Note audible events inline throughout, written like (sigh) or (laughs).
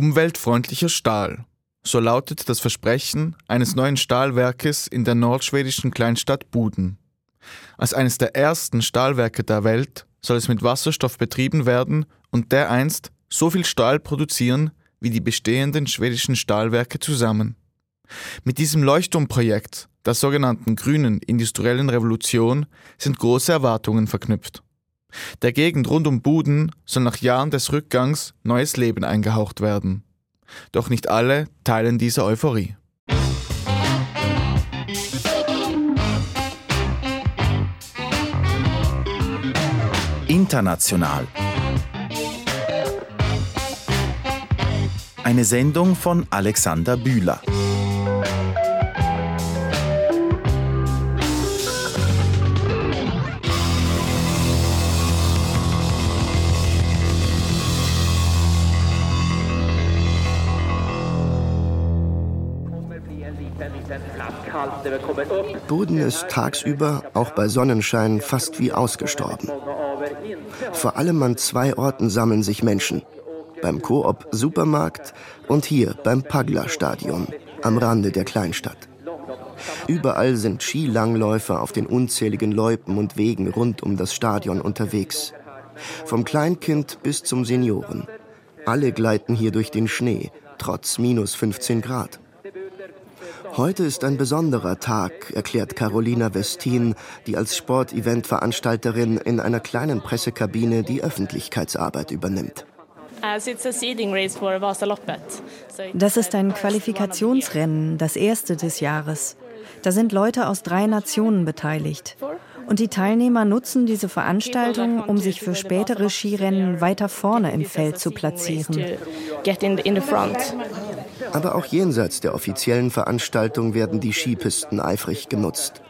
Umweltfreundlicher Stahl. So lautet das Versprechen eines neuen Stahlwerkes in der nordschwedischen Kleinstadt Buden. Als eines der ersten Stahlwerke der Welt soll es mit Wasserstoff betrieben werden und dereinst so viel Stahl produzieren wie die bestehenden schwedischen Stahlwerke zusammen. Mit diesem Leuchtturmprojekt, der sogenannten grünen industriellen Revolution, sind große Erwartungen verknüpft. Der Gegend rund um Buden soll nach Jahren des Rückgangs neues Leben eingehaucht werden. Doch nicht alle teilen diese Euphorie. International. Eine Sendung von Alexander Bühler. Boden ist tagsüber, auch bei Sonnenschein, fast wie ausgestorben. Vor allem an zwei Orten sammeln sich Menschen. Beim Coop Supermarkt und hier beim Pagla Stadion am Rande der Kleinstadt. Überall sind Skilangläufer auf den unzähligen Loipen und Wegen rund um das Stadion unterwegs. Vom Kleinkind bis zum Senioren. Alle gleiten hier durch den Schnee, trotz minus 15 Grad. Heute ist ein besonderer Tag, erklärt Carolina Westin, die als Sportevent-Veranstalterin in einer kleinen Pressekabine die Öffentlichkeitsarbeit übernimmt. Das ist ein Qualifikationsrennen, das erste des Jahres. Da sind Leute aus drei Nationen beteiligt. Und die Teilnehmer nutzen diese Veranstaltung, um sich für spätere Skirennen weiter vorne im Feld zu platzieren. Aber auch jenseits der offiziellen Veranstaltung werden die Skipisten eifrig genutzt.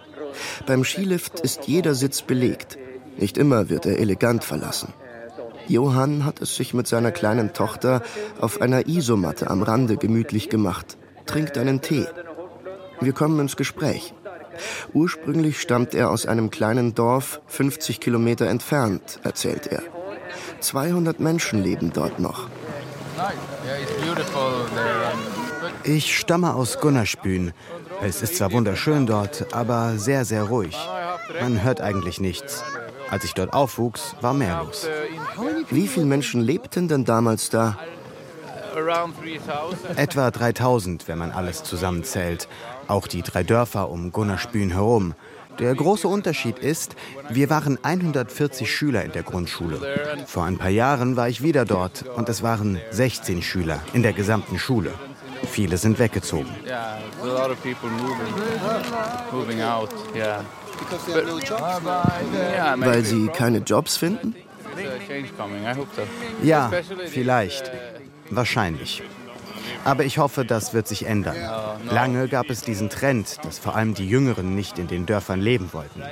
Beim Skilift ist jeder Sitz belegt. Nicht immer wird er elegant verlassen. Johann hat es sich mit seiner kleinen Tochter auf einer Isomatte am Rande gemütlich gemacht, trinkt einen Tee. Wir kommen ins Gespräch. Ursprünglich stammt er aus einem kleinen Dorf 50 Kilometer entfernt, erzählt er. 200 Menschen leben dort noch. Ich stamme aus Gunnerspün. Es ist zwar wunderschön dort, aber sehr, sehr ruhig. Man hört eigentlich nichts. Als ich dort aufwuchs, war mehr los. Wie viele Menschen lebten denn damals da? Etwa 3000, wenn man alles zusammenzählt. Auch die drei Dörfer um Gunnerspün herum. Der große Unterschied ist, wir waren 140 Schüler in der Grundschule. Vor ein paar Jahren war ich wieder dort und es waren 16 Schüler in der gesamten Schule. Viele sind weggezogen. Weil sie keine Jobs finden? Ja, vielleicht. Wahrscheinlich. Aber ich hoffe, das wird sich ändern. Lange gab es diesen Trend, dass vor allem die Jüngeren nicht in den Dörfern leben wollten.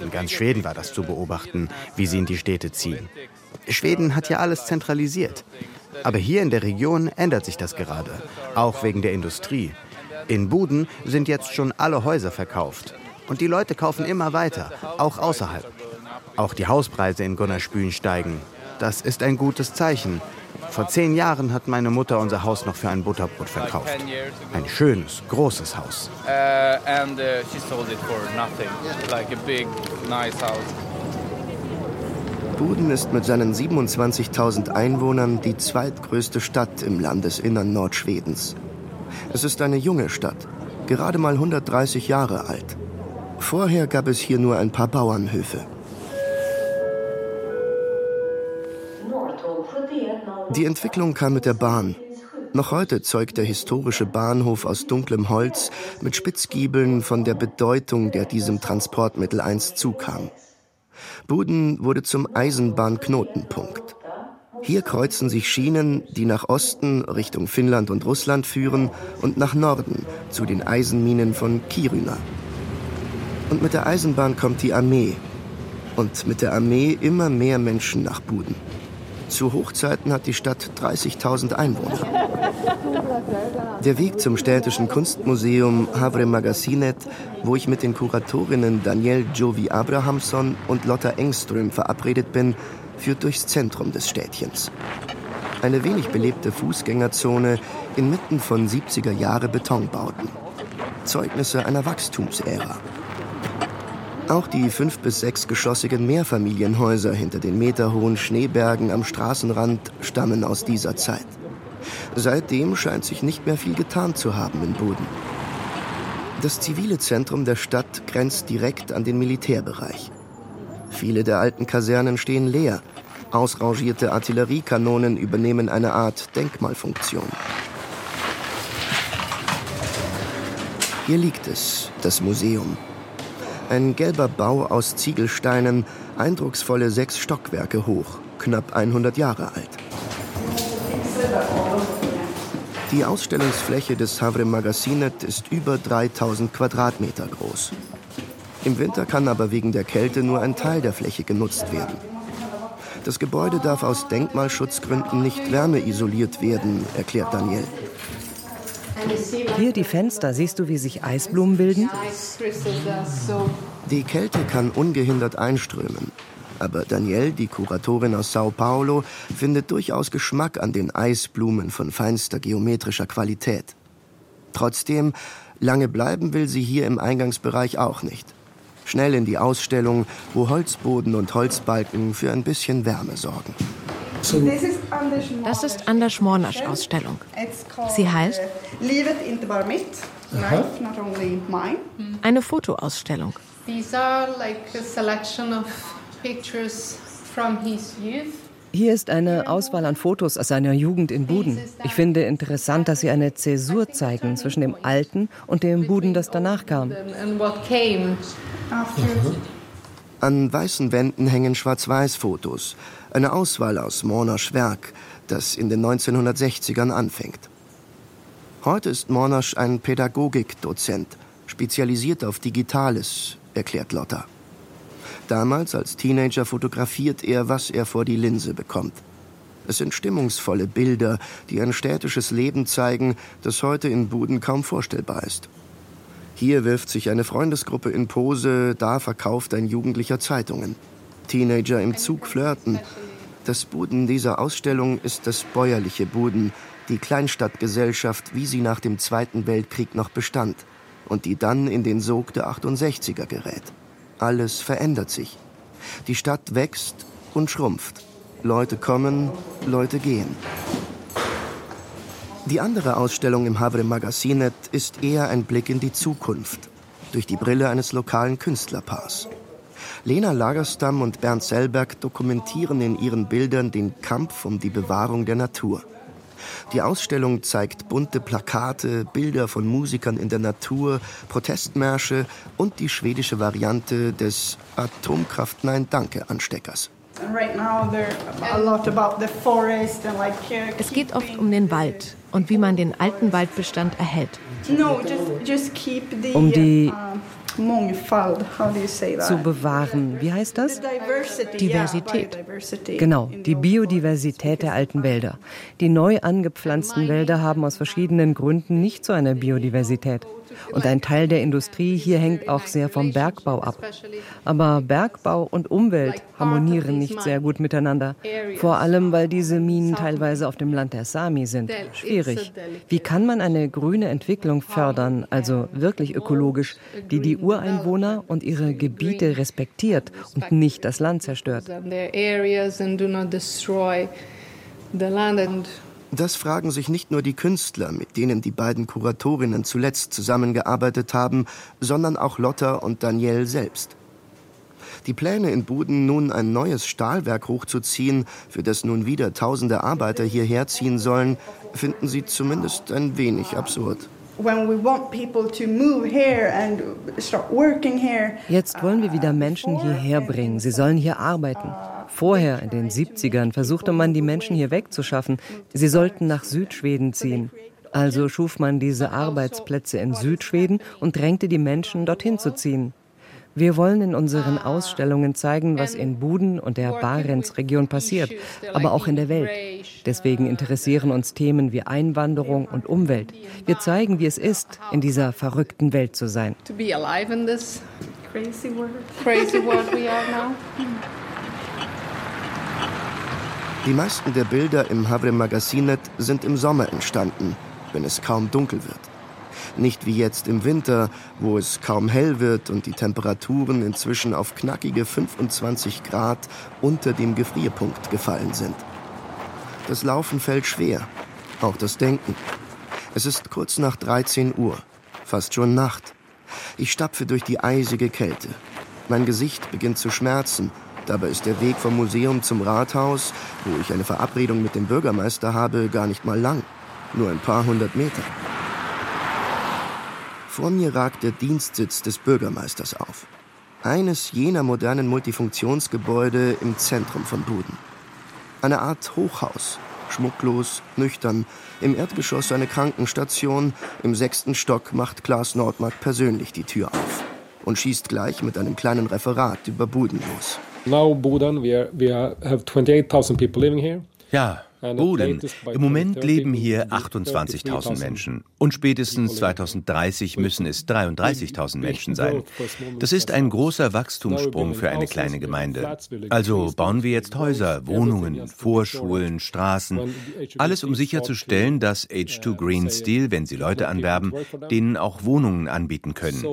In ganz Schweden war das zu beobachten, wie sie in die Städte ziehen. Schweden hat ja alles zentralisiert. Aber hier in der Region ändert sich das gerade, auch wegen der Industrie. In Buden sind jetzt schon alle Häuser verkauft. Und die Leute kaufen immer weiter, auch außerhalb. Auch die Hauspreise in Gunnerspülen steigen. Das ist ein gutes Zeichen. Vor zehn Jahren hat meine Mutter unser Haus noch für ein Butterbrot verkauft. Ein schönes, großes Haus. Uh, Buden ist mit seinen 27.000 Einwohnern die zweitgrößte Stadt im Landesinnern Nordschwedens. Es ist eine junge Stadt, gerade mal 130 Jahre alt. Vorher gab es hier nur ein paar Bauernhöfe. Die Entwicklung kam mit der Bahn. Noch heute zeugt der historische Bahnhof aus dunklem Holz mit Spitzgiebeln von der Bedeutung, der diesem Transportmittel einst zukam. Buden wurde zum Eisenbahnknotenpunkt. Hier kreuzen sich Schienen, die nach Osten Richtung Finnland und Russland führen und nach Norden zu den Eisenminen von Kiruna. Und mit der Eisenbahn kommt die Armee. Und mit der Armee immer mehr Menschen nach Buden. Zu Hochzeiten hat die Stadt 30.000 Einwohner. Der Weg zum städtischen Kunstmuseum Havre Magasinet, wo ich mit den Kuratorinnen Danielle Jovi Abrahamsson und Lotta Engström verabredet bin, führt durchs Zentrum des Städtchens. Eine wenig belebte Fußgängerzone inmitten von 70er Jahre Betonbauten. Zeugnisse einer Wachstumsära. Auch die fünf- bis sechsgeschossigen Mehrfamilienhäuser hinter den meterhohen Schneebergen am Straßenrand stammen aus dieser Zeit. Seitdem scheint sich nicht mehr viel getan zu haben in Boden. Das zivile Zentrum der Stadt grenzt direkt an den Militärbereich. Viele der alten Kasernen stehen leer. Ausrangierte Artilleriekanonen übernehmen eine Art Denkmalfunktion. Hier liegt es, das Museum. Ein gelber Bau aus Ziegelsteinen, eindrucksvolle sechs Stockwerke hoch, knapp 100 Jahre alt. Die Ausstellungsfläche des Havre Magasinet ist über 3000 Quadratmeter groß. Im Winter kann aber wegen der Kälte nur ein Teil der Fläche genutzt werden. Das Gebäude darf aus Denkmalschutzgründen nicht wärmeisoliert werden, erklärt Daniel. Hier die Fenster, siehst du, wie sich Eisblumen bilden? Die Kälte kann ungehindert einströmen. Aber Danielle, die Kuratorin aus Sao Paulo, findet durchaus Geschmack an den Eisblumen von feinster geometrischer Qualität. Trotzdem, lange bleiben will sie hier im Eingangsbereich auch nicht. Schnell in die Ausstellung, wo Holzboden und Holzbalken für ein bisschen Wärme sorgen. Das ist Anders Mornasch Ausstellung. Sie heißt Eine Fotoausstellung. Hier ist eine Auswahl an Fotos aus seiner Jugend in Buden. Ich finde interessant, dass Sie eine Zäsur zeigen zwischen dem alten und dem Buden, das danach kam. An weißen Wänden hängen Schwarz-Weiß-Fotos, eine Auswahl aus Mornasch Werk, das in den 1960ern anfängt. Heute ist Mornasch ein Pädagogikdozent, spezialisiert auf Digitales, erklärt Lotta. Damals als Teenager fotografiert er, was er vor die Linse bekommt. Es sind stimmungsvolle Bilder, die ein städtisches Leben zeigen, das heute in Buden kaum vorstellbar ist. Hier wirft sich eine Freundesgruppe in Pose, da verkauft ein Jugendlicher Zeitungen. Teenager im Zug flirten. Das Buden dieser Ausstellung ist das bäuerliche Buden, die Kleinstadtgesellschaft, wie sie nach dem Zweiten Weltkrieg noch bestand und die dann in den Sog der 68er gerät. Alles verändert sich. Die Stadt wächst und schrumpft. Leute kommen, Leute gehen. Die andere Ausstellung im Havre Magasinet ist eher ein Blick in die Zukunft, durch die Brille eines lokalen Künstlerpaars. Lena Lagerstam und Bernd Sellberg dokumentieren in ihren Bildern den Kampf um die Bewahrung der Natur. Die Ausstellung zeigt bunte Plakate, Bilder von Musikern in der Natur, Protestmärsche und die schwedische Variante des Atomkraft Nein Danke Ansteckers. Es geht oft um den Wald und wie man den alten Waldbestand erhält. Um die zu bewahren. Wie heißt das? Diversität. Genau, die Biodiversität der alten Wälder. Die neu angepflanzten Wälder haben aus verschiedenen Gründen nicht so eine Biodiversität. Und ein Teil der Industrie hier hängt auch sehr vom Bergbau ab. Aber Bergbau und Umwelt harmonieren nicht sehr gut miteinander. Vor allem, weil diese Minen teilweise auf dem Land der Sami sind. Schwierig. Wie kann man eine grüne Entwicklung fördern, also wirklich ökologisch, die die Ureinwohner und ihre Gebiete respektiert und nicht das Land zerstört? Das fragen sich nicht nur die Künstler, mit denen die beiden Kuratorinnen zuletzt zusammengearbeitet haben, sondern auch Lotta und Danielle selbst. Die Pläne in Buden, nun ein neues Stahlwerk hochzuziehen, für das nun wieder tausende Arbeiter hierher ziehen sollen, finden sie zumindest ein wenig absurd. Jetzt wollen wir wieder Menschen hierher bringen. Sie sollen hier arbeiten. Vorher, in den 70ern, versuchte man, die Menschen hier wegzuschaffen. Sie sollten nach Südschweden ziehen. Also schuf man diese Arbeitsplätze in Südschweden und drängte die Menschen, dorthin zu ziehen. Wir wollen in unseren Ausstellungen zeigen, was in Buden und der Barentsregion passiert, aber auch in der Welt. Deswegen interessieren uns Themen wie Einwanderung und Umwelt. Wir zeigen, wie es ist, in dieser verrückten Welt zu sein. Crazy world we are now. (laughs) Die meisten der Bilder im Havre Magasinet sind im Sommer entstanden, wenn es kaum dunkel wird. Nicht wie jetzt im Winter, wo es kaum hell wird und die Temperaturen inzwischen auf knackige 25 Grad unter dem Gefrierpunkt gefallen sind. Das Laufen fällt schwer, auch das Denken. Es ist kurz nach 13 Uhr, fast schon Nacht. Ich stapfe durch die eisige Kälte. Mein Gesicht beginnt zu schmerzen. Dabei ist der Weg vom Museum zum Rathaus, wo ich eine Verabredung mit dem Bürgermeister habe, gar nicht mal lang. Nur ein paar hundert Meter. Vor mir ragt der Dienstsitz des Bürgermeisters auf. Eines jener modernen Multifunktionsgebäude im Zentrum von Buden. Eine Art Hochhaus, schmucklos, nüchtern. Im Erdgeschoss eine Krankenstation, im sechsten Stock macht Klaas Nordmark persönlich die Tür auf und schießt gleich mit einem kleinen Referat über Buden los. Now Buden, we, are, we have 28,000 people living here. Ja, Boden. Im Moment leben hier 28.000 Menschen. Und spätestens 2030 müssen es 33.000 Menschen sein. Das ist ein großer Wachstumssprung für eine kleine Gemeinde. Also bauen wir jetzt Häuser, Wohnungen, Vorschulen, Straßen. Alles, um sicherzustellen, dass H2 Green Steel, wenn sie Leute anwerben, denen auch Wohnungen anbieten können.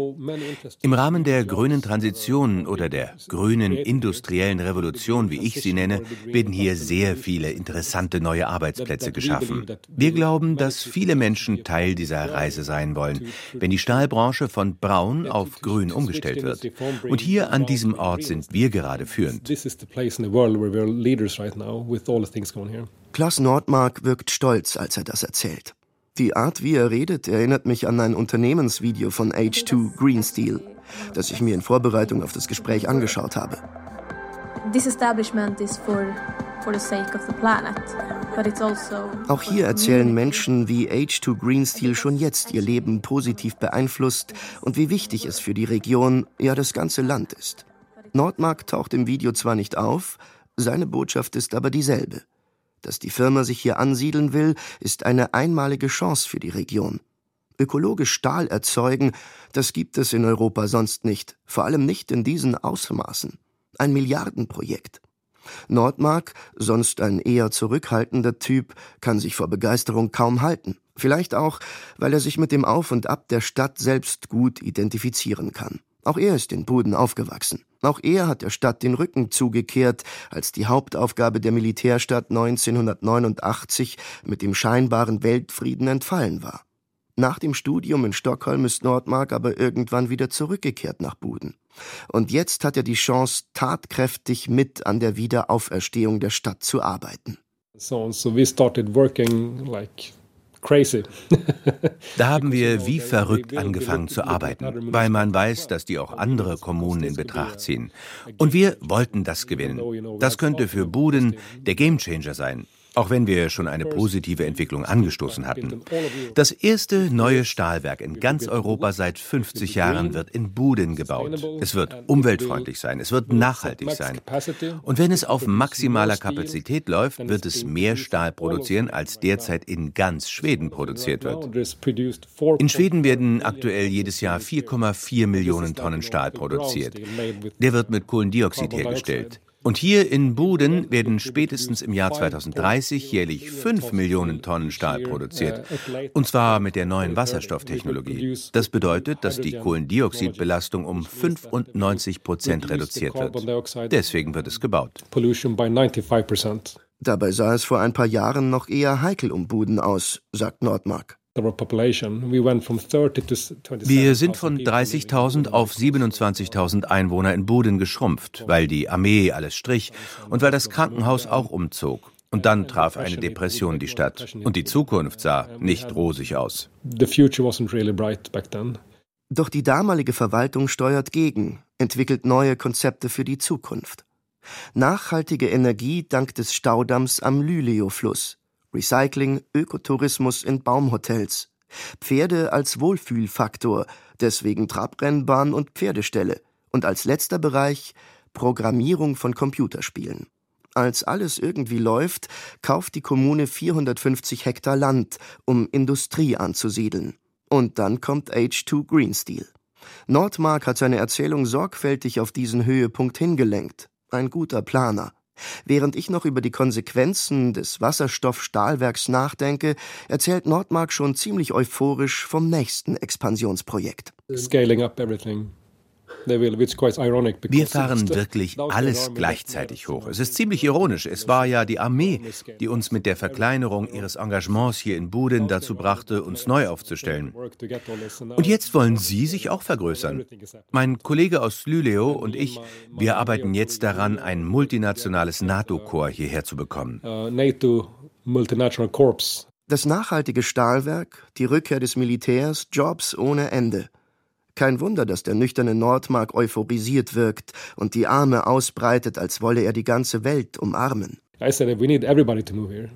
Im Rahmen der grünen Transition oder der grünen industriellen Revolution, wie ich sie nenne, werden hier sehr viele interessante neue Arbeitsplätze geschaffen. Wir glauben, dass viele Menschen Teil dieser Reise sein wollen, wenn die Stahlbranche von braun auf grün umgestellt wird. Und hier an diesem Ort sind wir gerade führend. Klaus Nordmark wirkt stolz, als er das erzählt. Die Art, wie er redet, erinnert mich an ein Unternehmensvideo von H2 Green Steel, das ich mir in Vorbereitung auf das Gespräch angeschaut habe. This establishment is for also Auch hier erzählen Menschen wie H2 Green Steel schon jetzt ihr Leben positiv beeinflusst und wie wichtig es für die Region, ja das ganze Land ist. Nordmark taucht im Video zwar nicht auf, seine Botschaft ist aber dieselbe. Dass die Firma sich hier ansiedeln will, ist eine einmalige Chance für die Region. Ökologisch Stahl erzeugen, das gibt es in Europa sonst nicht, vor allem nicht in diesen Ausmaßen. Ein Milliardenprojekt. Nordmark, sonst ein eher zurückhaltender Typ, kann sich vor Begeisterung kaum halten. Vielleicht auch, weil er sich mit dem Auf und Ab der Stadt selbst gut identifizieren kann. Auch er ist in Buden aufgewachsen. Auch er hat der Stadt den Rücken zugekehrt, als die Hauptaufgabe der Militärstadt 1989 mit dem scheinbaren Weltfrieden entfallen war. Nach dem Studium in Stockholm ist Nordmark aber irgendwann wieder zurückgekehrt nach Buden. Und jetzt hat er die Chance, tatkräftig mit an der Wiederauferstehung der Stadt zu arbeiten. So, so we started working like crazy. (laughs) da haben wir wie verrückt angefangen zu arbeiten, weil man weiß, dass die auch andere Kommunen in Betracht ziehen. Und wir wollten das gewinnen. Das könnte für Buden der Gamechanger sein. Auch wenn wir schon eine positive Entwicklung angestoßen hatten. Das erste neue Stahlwerk in ganz Europa seit 50 Jahren wird in Buden gebaut. Es wird umweltfreundlich sein, es wird nachhaltig sein. Und wenn es auf maximaler Kapazität läuft, wird es mehr Stahl produzieren, als derzeit in ganz Schweden produziert wird. In Schweden werden aktuell jedes Jahr 4,4 Millionen Tonnen Stahl produziert. Der wird mit Kohlendioxid hergestellt. Und hier in Buden werden spätestens im Jahr 2030 jährlich 5 Millionen Tonnen Stahl produziert. Und zwar mit der neuen Wasserstofftechnologie. Das bedeutet, dass die Kohlendioxidbelastung um 95 Prozent reduziert wird. Deswegen wird es gebaut. Dabei sah es vor ein paar Jahren noch eher heikel um Buden aus, sagt Nordmark. Wir sind von 30.000 auf 27.000 Einwohner in Buden geschrumpft, weil die Armee alles strich und weil das Krankenhaus auch umzog. Und dann traf eine Depression die Stadt. Und die Zukunft sah nicht rosig aus. Doch die damalige Verwaltung steuert gegen, entwickelt neue Konzepte für die Zukunft. Nachhaltige Energie dank des Staudamms am Lüleo-Fluss, Recycling, Ökotourismus in Baumhotels. Pferde als Wohlfühlfaktor, deswegen Trabrennbahn und Pferdestelle. Und als letzter Bereich Programmierung von Computerspielen. Als alles irgendwie läuft, kauft die Kommune 450 Hektar Land, um Industrie anzusiedeln. Und dann kommt H2 Green Steel. Nordmark hat seine Erzählung sorgfältig auf diesen Höhepunkt hingelenkt. Ein guter Planer. Während ich noch über die Konsequenzen des Wasserstoffstahlwerks nachdenke, erzählt Nordmark schon ziemlich euphorisch vom nächsten Expansionsprojekt. Scaling up everything. Wir fahren wirklich alles gleichzeitig hoch. Es ist ziemlich ironisch. Es war ja die Armee, die uns mit der Verkleinerung ihres Engagements hier in Buden dazu brachte, uns neu aufzustellen. Und jetzt wollen Sie sich auch vergrößern. Mein Kollege aus Lüleo und ich, wir arbeiten jetzt daran, ein multinationales NATO-Korps hierher zu bekommen. Uh, das nachhaltige Stahlwerk, die Rückkehr des Militärs, Jobs ohne Ende. Kein Wunder, dass der nüchterne Nordmark euphorisiert wirkt und die Arme ausbreitet, als wolle er die ganze Welt umarmen.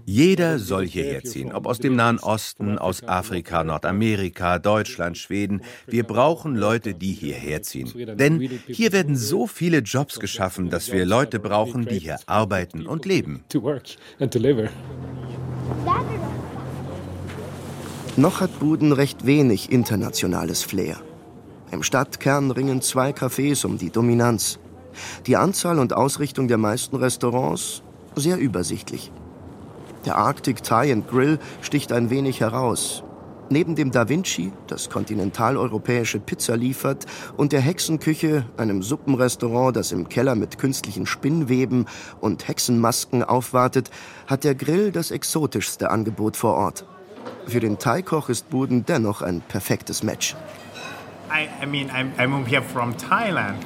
Jeder soll hierher ziehen, ob aus dem Nahen Osten, aus Afrika, Nordamerika, Deutschland, Schweden. Wir brauchen Leute, die hierher ziehen. Denn hier werden so viele Jobs geschaffen, dass wir Leute brauchen, die hier arbeiten und leben. Noch hat Buden recht wenig internationales Flair. Im Stadtkern ringen zwei Cafés um die Dominanz. Die Anzahl und Ausrichtung der meisten Restaurants sehr übersichtlich. Der Arctic Thai and Grill sticht ein wenig heraus. Neben dem Da Vinci, das kontinentaleuropäische Pizza liefert, und der Hexenküche, einem Suppenrestaurant, das im Keller mit künstlichen Spinnweben und Hexenmasken aufwartet, hat der Grill das exotischste Angebot vor Ort. Für den Thai-Koch ist Buden dennoch ein perfektes Match. I, I mean, I'm, I moved here from Thailand,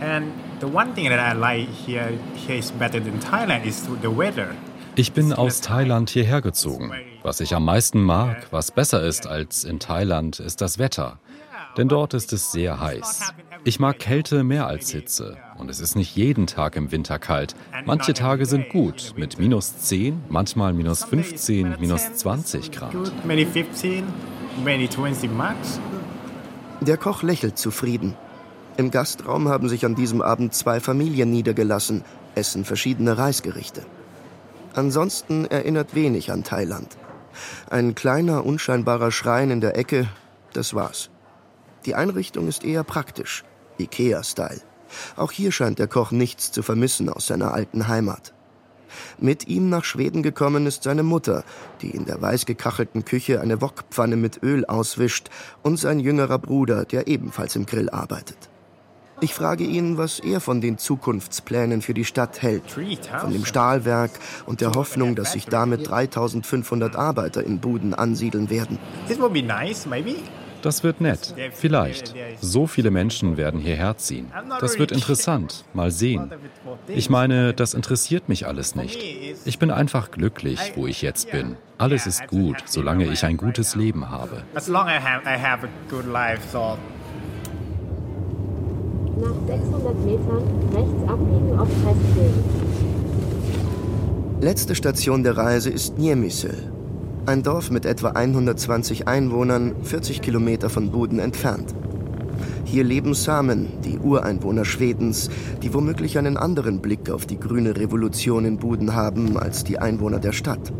and the one thing that I like here, here is better than Thailand is the weather. Ich bin aus Thailand hierher gezogen. Was ich am meisten mag, was besser ist als in Thailand, ist das Wetter. Denn dort ist es sehr heiß. Ich mag Kälte mehr als Hitze. Und es ist nicht jeden Tag im Winter kalt. Manche Tage sind gut, mit minus 10, manchmal minus 15, minus 20 Grad. Der Koch lächelt zufrieden. Im Gastraum haben sich an diesem Abend zwei Familien niedergelassen, essen verschiedene Reisgerichte. Ansonsten erinnert wenig an Thailand. Ein kleiner, unscheinbarer Schrein in der Ecke, das war's. Die Einrichtung ist eher praktisch, Ikea-Style. Auch hier scheint der Koch nichts zu vermissen aus seiner alten Heimat. Mit ihm nach Schweden gekommen ist seine Mutter, die in der weiß gekachelten Küche eine Wokpfanne mit Öl auswischt, und sein jüngerer Bruder, der ebenfalls im Grill arbeitet. Ich frage ihn, was er von den Zukunftsplänen für die Stadt hält, von dem Stahlwerk und der Hoffnung, dass sich damit 3500 Arbeiter in Buden ansiedeln werden. Das wird nett. Vielleicht. So viele Menschen werden hierher ziehen. Das wird interessant. Mal sehen. Ich meine, das interessiert mich alles nicht. Ich bin einfach glücklich, wo ich jetzt bin. Alles ist gut, solange ich ein gutes Leben habe. Nach 600 Metern rechts abbiegen auf Pressbild. Letzte Station der Reise ist Niemisel, ein Dorf mit etwa 120 Einwohnern, 40 Kilometer von Buden entfernt. Hier leben Samen, die Ureinwohner Schwedens, die womöglich einen anderen Blick auf die grüne Revolution in Buden haben als die Einwohner der Stadt.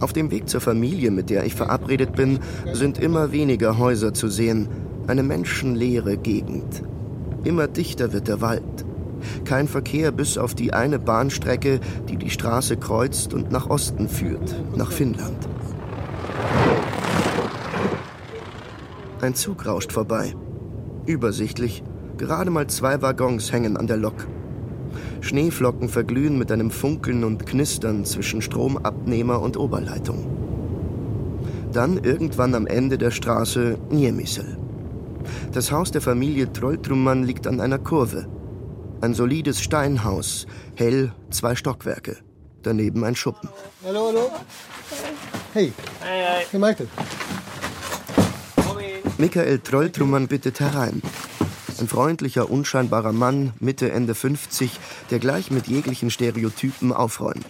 Auf dem Weg zur Familie, mit der ich verabredet bin, sind immer weniger Häuser zu sehen, eine menschenleere Gegend. Immer dichter wird der Wald. Kein Verkehr bis auf die eine Bahnstrecke, die die Straße kreuzt und nach Osten führt, nach Finnland. Ein Zug rauscht vorbei. Übersichtlich, gerade mal zwei Waggons hängen an der Lok. Schneeflocken verglühen mit einem Funkeln und Knistern zwischen Stromabnehmer und Oberleitung. Dann irgendwann am Ende der Straße Niemisel. Das Haus der Familie Trolltrummann liegt an einer Kurve. Ein solides Steinhaus, hell, zwei Stockwerke. Daneben ein Schuppen. Hallo, hallo. Hey. Hey, hey. Hey, Michael. Michael Trolltrummann bittet herein. Ein freundlicher, unscheinbarer Mann, Mitte, Ende 50, der gleich mit jeglichen Stereotypen aufräumt.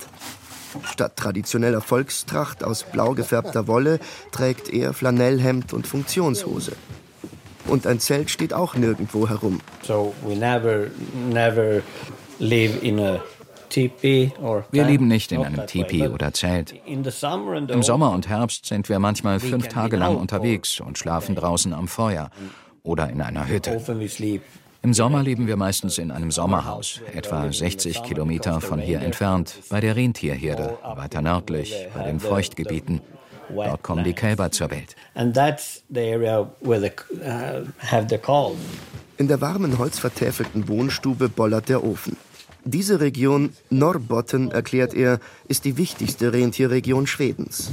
Statt traditioneller Volkstracht aus blau gefärbter Wolle trägt er Flanellhemd und Funktionshose. Und ein Zelt steht auch nirgendwo herum. So we never, never live in a wir leben nicht in einem Tipi oder Zelt. Im Sommer und Herbst sind wir manchmal fünf Tage lang unterwegs und schlafen draußen am Feuer oder in einer Hütte. Im Sommer leben wir meistens in einem Sommerhaus, etwa 60 Kilometer von hier entfernt, bei der Rentierherde, weiter nördlich, bei den Feuchtgebieten. Dort kommen die Kälber zur Welt. Uh, in der warmen, holzvertäfelten Wohnstube bollert der Ofen. Diese Region, Norrbotten, erklärt er, ist die wichtigste Rentierregion Schwedens.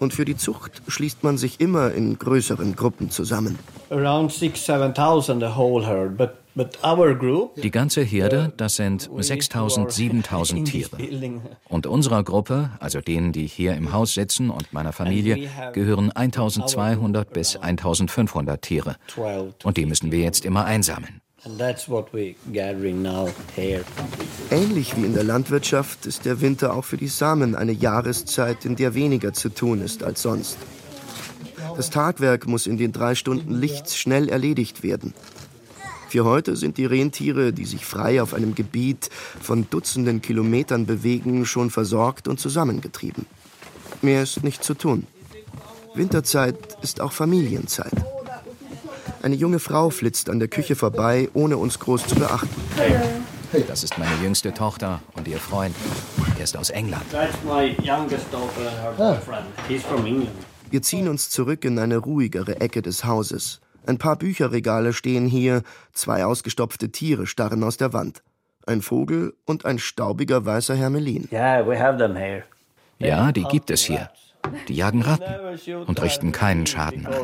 Und für die Zucht schließt man sich immer in größeren Gruppen zusammen. Die ganze Herde, das sind 6000, 7000 (laughs) Tiere. Und unserer Gruppe, also denen, die hier im Haus sitzen und meiner Familie, gehören 1200 bis 1500 Tiere. Und die müssen wir jetzt immer einsammeln. Ähnlich wie in der Landwirtschaft ist der Winter auch für die Samen eine Jahreszeit, in der weniger zu tun ist als sonst. Das Tagwerk muss in den drei Stunden Lichts schnell erledigt werden. Für heute sind die Rentiere, die sich frei auf einem Gebiet von Dutzenden Kilometern bewegen, schon versorgt und zusammengetrieben. Mehr ist nicht zu tun. Winterzeit ist auch Familienzeit. Eine junge Frau flitzt an der Küche vorbei, ohne uns groß zu beachten. Hey. Das ist meine jüngste Tochter und ihr Freund. Er ist aus England. Wir ziehen uns zurück in eine ruhigere Ecke des Hauses. Ein paar Bücherregale stehen hier, zwei ausgestopfte Tiere starren aus der Wand. Ein Vogel und ein staubiger weißer Hermelin. Ja, die gibt es hier. Die jagen Ratten und richten keinen Schaden an.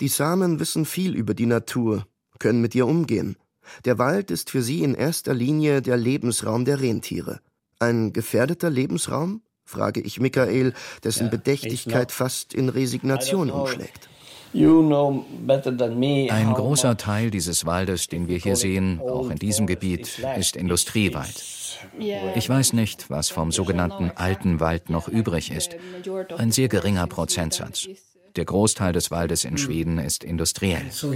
Die Samen wissen viel über die Natur, können mit ihr umgehen. Der Wald ist für sie in erster Linie der Lebensraum der Rentiere. Ein gefährdeter Lebensraum? Frage ich Michael, dessen Bedächtigkeit fast in Resignation umschlägt. Ein großer Teil dieses Waldes, den wir hier sehen, auch in diesem Gebiet, ist Industriewald. Ich weiß nicht, was vom sogenannten alten Wald noch übrig ist. Ein sehr geringer Prozentsatz. Der Großteil des Waldes in Schweden ist industriell. Wo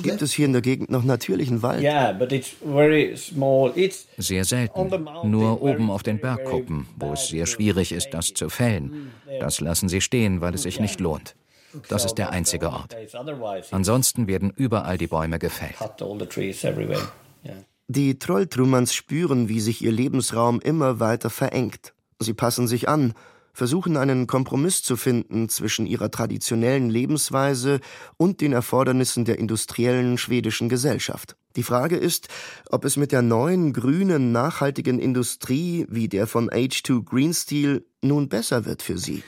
gibt es hier in der Gegend noch natürlichen Wald? Sehr selten. Nur oben auf den Bergkuppen, wo es sehr schwierig ist, das zu fällen. Das lassen sie stehen, weil es sich nicht lohnt. Das ist der einzige Ort. Ansonsten werden überall die Bäume gefällt. Die Trolltrummans spüren, wie sich ihr Lebensraum immer weiter verengt. Sie passen sich an, versuchen einen Kompromiss zu finden zwischen ihrer traditionellen Lebensweise und den Erfordernissen der industriellen schwedischen Gesellschaft. Die Frage ist, ob es mit der neuen, grünen, nachhaltigen Industrie wie der von H2 Green Steel nun besser wird für Sie.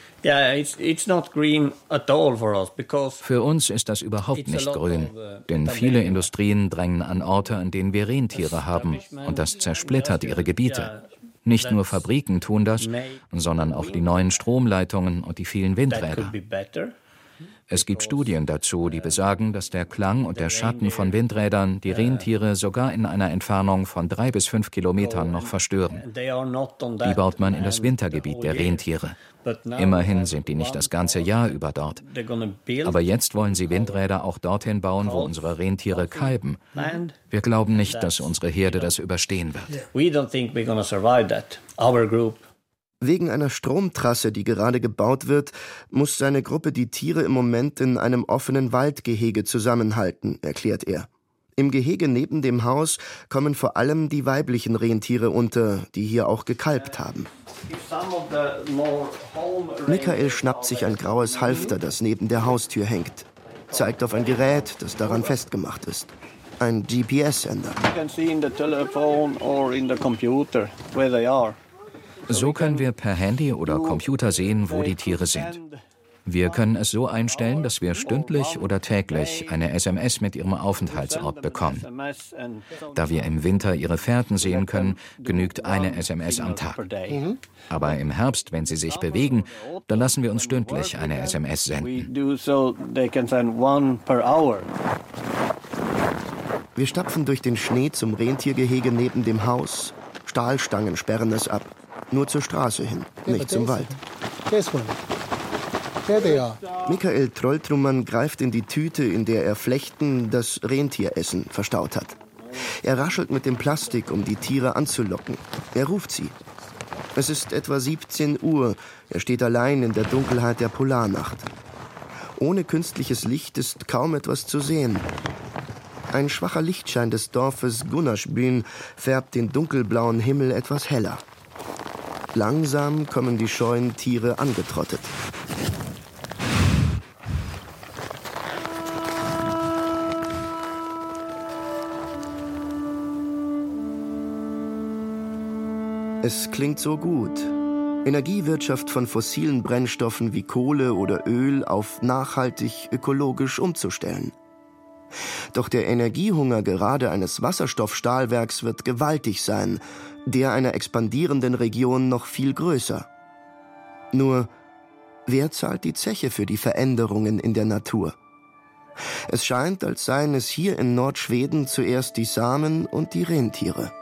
Für uns ist das überhaupt nicht grün, uh, denn viele Industrien drängen an Orte, an denen wir Rentiere haben, und das zersplittert ihre Gebiete. Nicht nur Fabriken tun das, sondern auch die neuen Stromleitungen und die vielen Windräder. Es gibt Studien dazu, die besagen, dass der Klang und der Schatten von Windrädern die Rentiere sogar in einer Entfernung von drei bis fünf Kilometern noch verstören. Die baut man in das Wintergebiet der Rentiere. Immerhin sind die nicht das ganze Jahr über dort. Aber jetzt wollen sie Windräder auch dorthin bauen, wo unsere Rentiere kalben. Wir glauben nicht, dass unsere Herde das überstehen wird. Wegen einer Stromtrasse, die gerade gebaut wird, muss seine Gruppe die Tiere im Moment in einem offenen Waldgehege zusammenhalten, erklärt er. Im Gehege neben dem Haus kommen vor allem die weiblichen Rentiere unter, die hier auch gekalbt haben. Michael schnappt sich ein graues Halfter, das neben der Haustür hängt, zeigt auf ein Gerät, das daran festgemacht ist. Ein GPS-Sender. So können wir per Handy oder Computer sehen, wo die Tiere sind. Wir können es so einstellen, dass wir stündlich oder täglich eine SMS mit ihrem Aufenthaltsort bekommen. Da wir im Winter ihre Fährten sehen können, genügt eine SMS am Tag. Aber im Herbst, wenn sie sich bewegen, dann lassen wir uns stündlich eine SMS senden. Wir stapfen durch den Schnee zum Rentiergehege neben dem Haus. Stahlstangen sperren es ab. Nur zur Straße hin, nicht zum Wald. Michael Trolltrummann greift in die Tüte, in der er Flechten, das Rentieressen, verstaut hat. Er raschelt mit dem Plastik, um die Tiere anzulocken. Er ruft sie. Es ist etwa 17 Uhr. Er steht allein in der Dunkelheit der Polarnacht. Ohne künstliches Licht ist kaum etwas zu sehen. Ein schwacher Lichtschein des Dorfes Gunnarsbyn färbt den dunkelblauen Himmel etwas heller. Langsam kommen die scheuen Tiere angetrottet. Es klingt so gut. Energiewirtschaft von fossilen Brennstoffen wie Kohle oder Öl auf nachhaltig ökologisch umzustellen. Doch der Energiehunger gerade eines Wasserstoffstahlwerks wird gewaltig sein, der einer expandierenden Region noch viel größer. Nur, wer zahlt die Zeche für die Veränderungen in der Natur? Es scheint, als seien es hier in Nordschweden zuerst die Samen und die Rentiere.